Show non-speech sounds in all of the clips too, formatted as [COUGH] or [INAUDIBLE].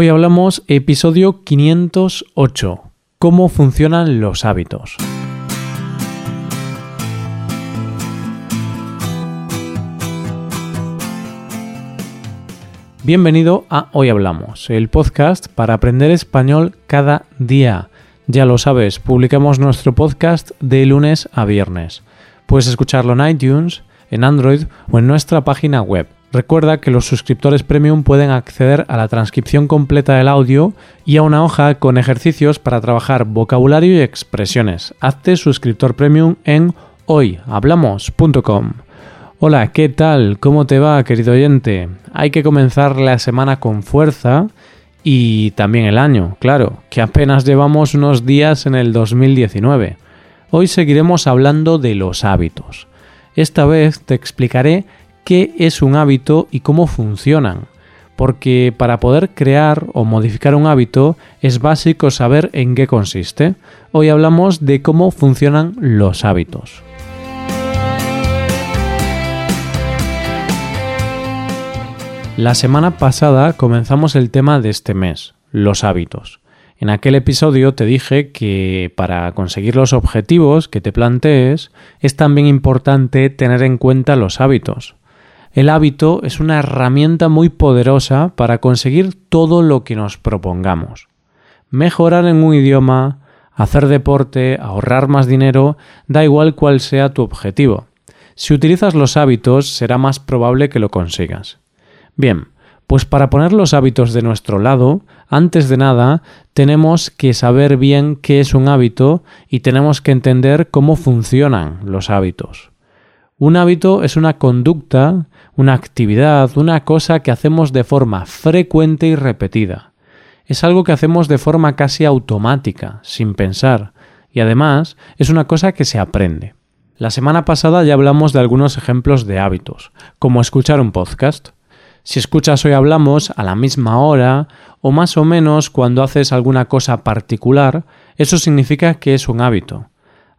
Hoy hablamos episodio 508, cómo funcionan los hábitos. Bienvenido a Hoy Hablamos, el podcast para aprender español cada día. Ya lo sabes, publicamos nuestro podcast de lunes a viernes. Puedes escucharlo en iTunes, en Android o en nuestra página web. Recuerda que los suscriptores premium pueden acceder a la transcripción completa del audio y a una hoja con ejercicios para trabajar vocabulario y expresiones. Hazte suscriptor premium en hoyhablamos.com. Hola, ¿qué tal? ¿Cómo te va, querido oyente? Hay que comenzar la semana con fuerza y también el año, claro, que apenas llevamos unos días en el 2019. Hoy seguiremos hablando de los hábitos. Esta vez te explicaré qué es un hábito y cómo funcionan, porque para poder crear o modificar un hábito es básico saber en qué consiste. Hoy hablamos de cómo funcionan los hábitos. La semana pasada comenzamos el tema de este mes, los hábitos. En aquel episodio te dije que para conseguir los objetivos que te plantees es también importante tener en cuenta los hábitos. El hábito es una herramienta muy poderosa para conseguir todo lo que nos propongamos. Mejorar en un idioma, hacer deporte, ahorrar más dinero, da igual cuál sea tu objetivo. Si utilizas los hábitos será más probable que lo consigas. Bien, pues para poner los hábitos de nuestro lado, antes de nada, tenemos que saber bien qué es un hábito y tenemos que entender cómo funcionan los hábitos. Un hábito es una conducta, una actividad, una cosa que hacemos de forma frecuente y repetida. Es algo que hacemos de forma casi automática, sin pensar, y además es una cosa que se aprende. La semana pasada ya hablamos de algunos ejemplos de hábitos, como escuchar un podcast. Si escuchas hoy hablamos a la misma hora o más o menos cuando haces alguna cosa particular, eso significa que es un hábito.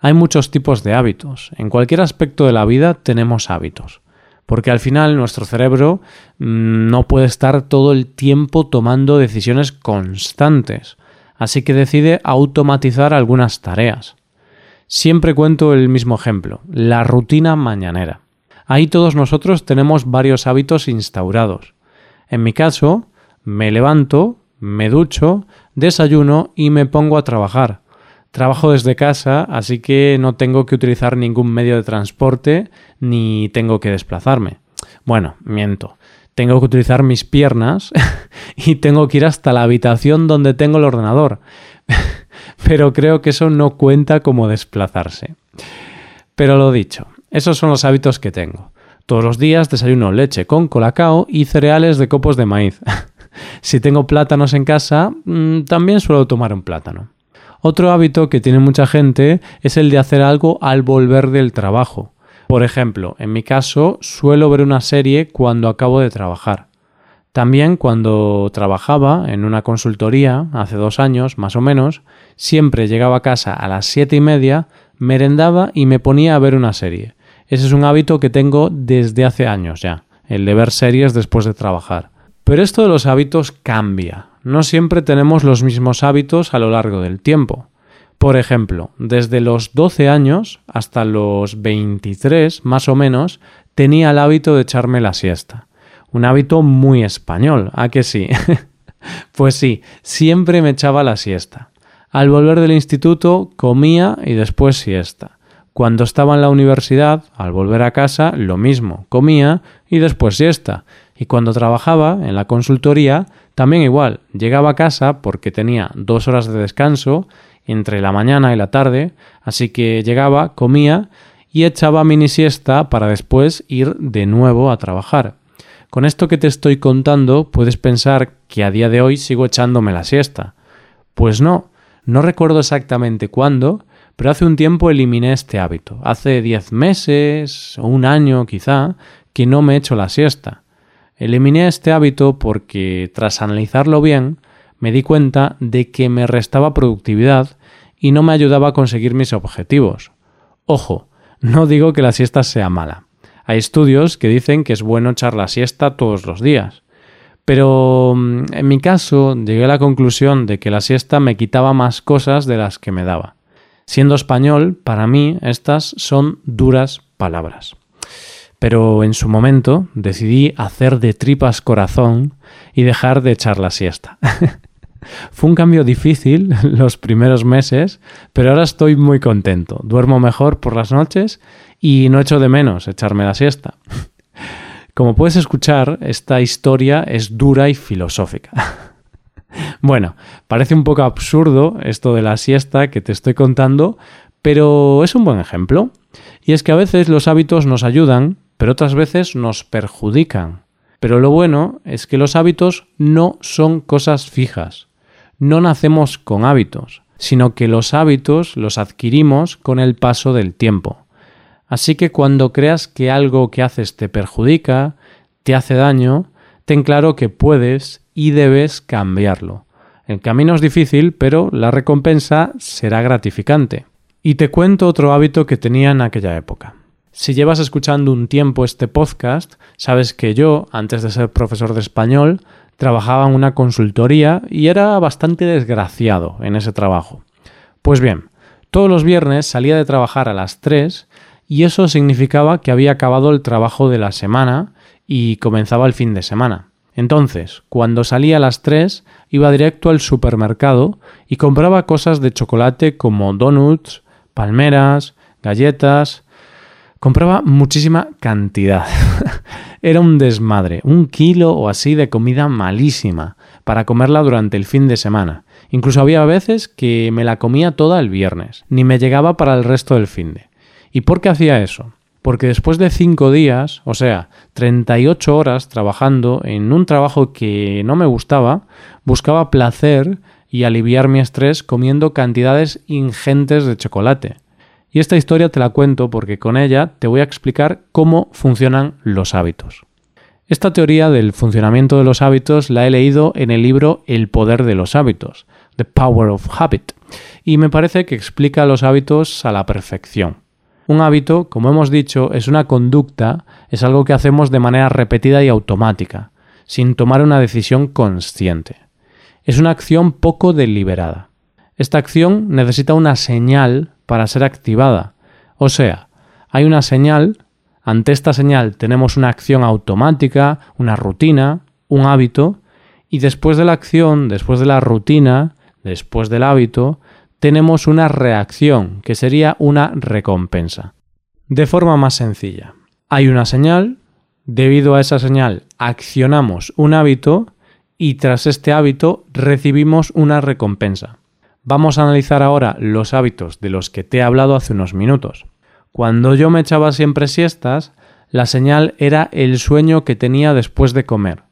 Hay muchos tipos de hábitos. En cualquier aspecto de la vida tenemos hábitos. Porque al final nuestro cerebro mm, no puede estar todo el tiempo tomando decisiones constantes. Así que decide automatizar algunas tareas. Siempre cuento el mismo ejemplo, la rutina mañanera. Ahí todos nosotros tenemos varios hábitos instaurados. En mi caso, me levanto, me ducho, desayuno y me pongo a trabajar. Trabajo desde casa, así que no tengo que utilizar ningún medio de transporte ni tengo que desplazarme. Bueno, miento. Tengo que utilizar mis piernas [LAUGHS] y tengo que ir hasta la habitación donde tengo el ordenador. [LAUGHS] Pero creo que eso no cuenta como desplazarse. Pero lo dicho, esos son los hábitos que tengo. Todos los días desayuno leche con colacao y cereales de copos de maíz. [LAUGHS] si tengo plátanos en casa, mm, también suelo tomar un plátano. Otro hábito que tiene mucha gente es el de hacer algo al volver del trabajo. Por ejemplo, en mi caso suelo ver una serie cuando acabo de trabajar. También cuando trabajaba en una consultoría, hace dos años más o menos, siempre llegaba a casa a las siete y media, merendaba y me ponía a ver una serie. Ese es un hábito que tengo desde hace años ya, el de ver series después de trabajar. Pero esto de los hábitos cambia. No siempre tenemos los mismos hábitos a lo largo del tiempo. Por ejemplo, desde los 12 años hasta los 23, más o menos, tenía el hábito de echarme la siesta. Un hábito muy español, ¿a que sí? [LAUGHS] pues sí, siempre me echaba la siesta. Al volver del instituto comía y después siesta. Cuando estaba en la universidad, al volver a casa, lo mismo, comía y después siesta. Y cuando trabajaba en la consultoría, también igual, llegaba a casa porque tenía dos horas de descanso entre la mañana y la tarde, así que llegaba, comía y echaba mini siesta para después ir de nuevo a trabajar. Con esto que te estoy contando, puedes pensar que a día de hoy sigo echándome la siesta. Pues no, no recuerdo exactamente cuándo, pero hace un tiempo eliminé este hábito. Hace diez meses o un año quizá que no me he hecho la siesta. Eliminé este hábito porque tras analizarlo bien me di cuenta de que me restaba productividad y no me ayudaba a conseguir mis objetivos. Ojo, no digo que la siesta sea mala. Hay estudios que dicen que es bueno echar la siesta todos los días. Pero mm, en mi caso llegué a la conclusión de que la siesta me quitaba más cosas de las que me daba. Siendo español, para mí estas son duras palabras. Pero en su momento decidí hacer de tripas corazón y dejar de echar la siesta. [LAUGHS] Fue un cambio difícil [LAUGHS] los primeros meses, pero ahora estoy muy contento. Duermo mejor por las noches y no echo de menos echarme la siesta. [LAUGHS] Como puedes escuchar, esta historia es dura y filosófica. bueno, parece un poco absurdo esto de la siesta que te estoy contando, pero es un buen ejemplo. Y es que a veces los hábitos nos ayudan, pero otras veces nos perjudican. Pero lo bueno es que los hábitos no son cosas fijas. No nacemos con hábitos, sino que los hábitos los adquirimos con el paso del tiempo. Así que cuando creas que algo que haces te perjudica, te hace daño, ten claro que puedes y debes cambiarlo. El camino es difícil, pero la recompensa será gratificante. Y te cuento otro hábito que tenía en aquella época. Si llevas escuchando un tiempo este podcast, sabes que yo, antes de ser profesor de español, trabajaba en una consultoría y era bastante desgraciado en ese trabajo. Pues bien, todos los viernes salía de trabajar a las 3 y eso significaba que había acabado el trabajo de la semana y comenzaba el fin de semana. Entonces, cuando salía a las 3, iba directo al supermercado y compraba cosas de chocolate como donuts, palmeras, galletas. Compraba muchísima cantidad. [LAUGHS] Era un desmadre, un kilo o así de comida malísima para comerla durante el fin de semana. Incluso había veces que me la comía toda el viernes, ni me llegaba para el resto del fin de. ¿Y por qué hacía eso? Porque después de cinco días, o sea, 38 horas trabajando en un trabajo que no me gustaba, buscaba placer y aliviar mi estrés comiendo cantidades ingentes de chocolate. Y esta historia te la cuento porque con ella te voy a explicar cómo funcionan los hábitos. Esta teoría del funcionamiento de los hábitos la he leído en el libro El poder de los hábitos, The Power of Habit, y me parece que explica los hábitos a la perfección. Un hábito, como hemos dicho, es una conducta, es algo que hacemos de manera repetida y automática, sin tomar una decisión consciente. Es una acción poco deliberada. Esta acción necesita una señal para ser activada. O sea, hay una señal, ante esta señal tenemos una acción automática, una rutina, un hábito, y después de la acción, después de la rutina, después del hábito, tenemos una reacción, que sería una recompensa. De forma más sencilla, hay una señal, debido a esa señal accionamos un hábito y tras este hábito recibimos una recompensa. Vamos a analizar ahora los hábitos de los que te he hablado hace unos minutos. Cuando yo me echaba siempre siestas, la señal era el sueño que tenía después de comer.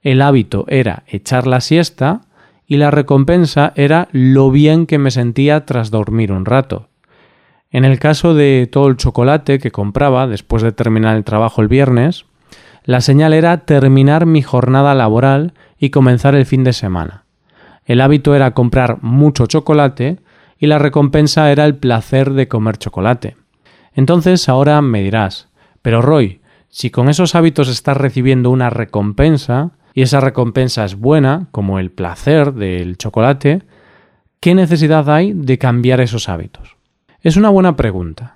El hábito era echar la siesta y la recompensa era lo bien que me sentía tras dormir un rato. En el caso de todo el chocolate que compraba después de terminar el trabajo el viernes, la señal era terminar mi jornada laboral y comenzar el fin de semana. El hábito era comprar mucho chocolate y la recompensa era el placer de comer chocolate. Entonces ahora me dirás, pero Roy, si con esos hábitos estás recibiendo una recompensa, y esa recompensa es buena, como el placer del chocolate, ¿qué necesidad hay de cambiar esos hábitos? Es una buena pregunta.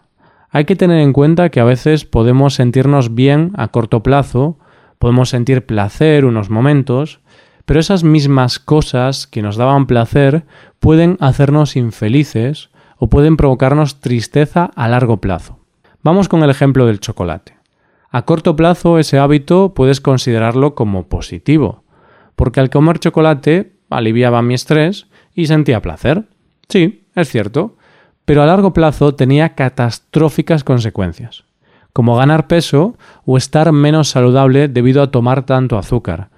Hay que tener en cuenta que a veces podemos sentirnos bien a corto plazo, podemos sentir placer unos momentos, pero esas mismas cosas que nos daban placer pueden hacernos infelices o pueden provocarnos tristeza a largo plazo. Vamos con el ejemplo del chocolate. A corto plazo ese hábito puedes considerarlo como positivo, porque al comer chocolate aliviaba mi estrés y sentía placer. Sí, es cierto, pero a largo plazo tenía catastróficas consecuencias, como ganar peso o estar menos saludable debido a tomar tanto azúcar.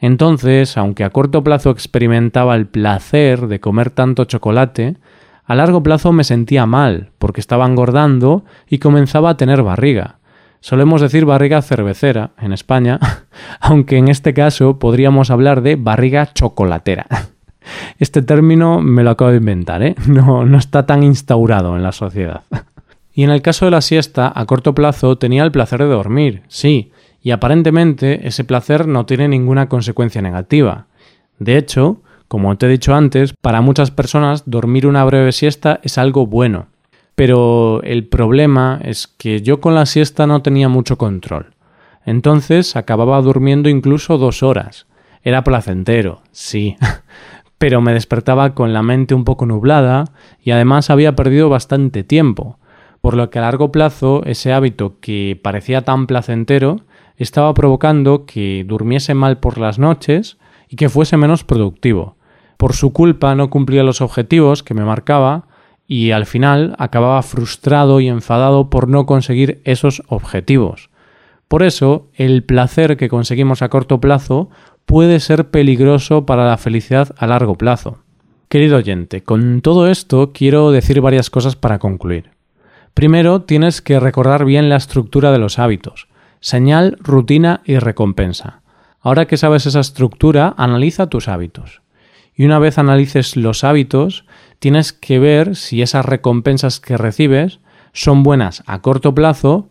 Entonces, aunque a corto plazo experimentaba el placer de comer tanto chocolate, a largo plazo me sentía mal porque estaba engordando y comenzaba a tener barriga. Solemos decir barriga cervecera en España, [LAUGHS] aunque en este caso podríamos hablar de barriga chocolatera. [LAUGHS] Este término me lo acabo de inventar, ¿eh? [LAUGHS] no, no está tan instaurado en la sociedad. Y en el caso de la siesta, a corto plazo tenía el placer de dormir, sí, y aparentemente ese placer no tiene ninguna consecuencia negativa. De hecho, como te he dicho antes, para muchas personas dormir una breve siesta es algo bueno. Pero el problema es que yo con la siesta no tenía mucho control. Entonces acababa durmiendo incluso dos horas. Era placentero, sí, [LAUGHS] pero me despertaba con la mente un poco nublada y además había perdido bastante tiempo, por lo que a largo plazo ese hábito que parecía tan placentero estaba provocando que durmiese mal por las noches y que fuese menos productivo. Por su culpa no cumplía los objetivos que me marcaba y al final acababa frustrado y enfadado por no conseguir esos objetivos. Por eso, el placer que conseguimos a corto plazo puede ser peligroso para la felicidad a largo plazo. Querido oyente, con todo esto quiero decir varias cosas para concluir. Primero, tienes que recordar bien la estructura de los hábitos. Señal, rutina y recompensa. Ahora que sabes esa estructura, analiza tus hábitos. Y una vez analices los hábitos, tienes que ver si esas recompensas que recibes son buenas a corto plazo,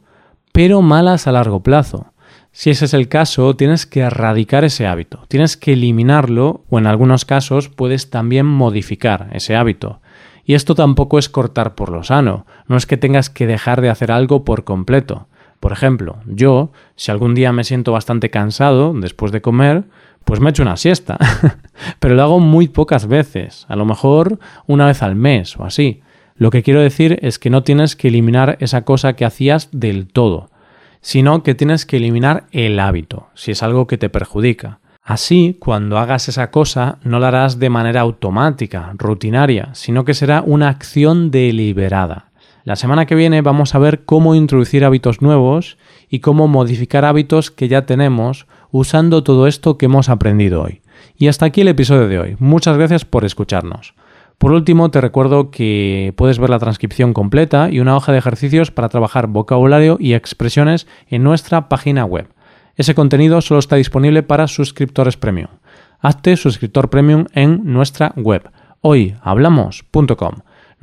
pero malas a largo plazo. Si ese es el caso, tienes que erradicar ese hábito, tienes que eliminarlo o en algunos casos puedes también modificar ese hábito. Y esto tampoco es cortar por lo sano, no es que tengas que dejar de hacer algo por completo. Por ejemplo, yo, si algún día me siento bastante cansado después de comer, pues me echo una siesta. [LAUGHS] Pero lo hago muy pocas veces, a lo mejor una vez al mes o así. Lo que quiero decir es que no tienes que eliminar esa cosa que hacías del todo sino que tienes que eliminar el hábito, si es algo que te perjudica. Así, cuando hagas esa cosa, no la harás de manera automática, rutinaria, sino que será una acción deliberada. La semana que viene vamos a ver cómo introducir hábitos nuevos y cómo modificar hábitos que ya tenemos usando todo esto que hemos aprendido hoy. Y hasta aquí el episodio de hoy. Muchas gracias por escucharnos. Por último, te recuerdo que puedes ver la transcripción completa y una hoja de ejercicios para trabajar vocabulario y expresiones en nuestra página web. Ese contenido solo está disponible para suscriptores premium. Hazte suscriptor premium en nuestra web hoyhablamos.com.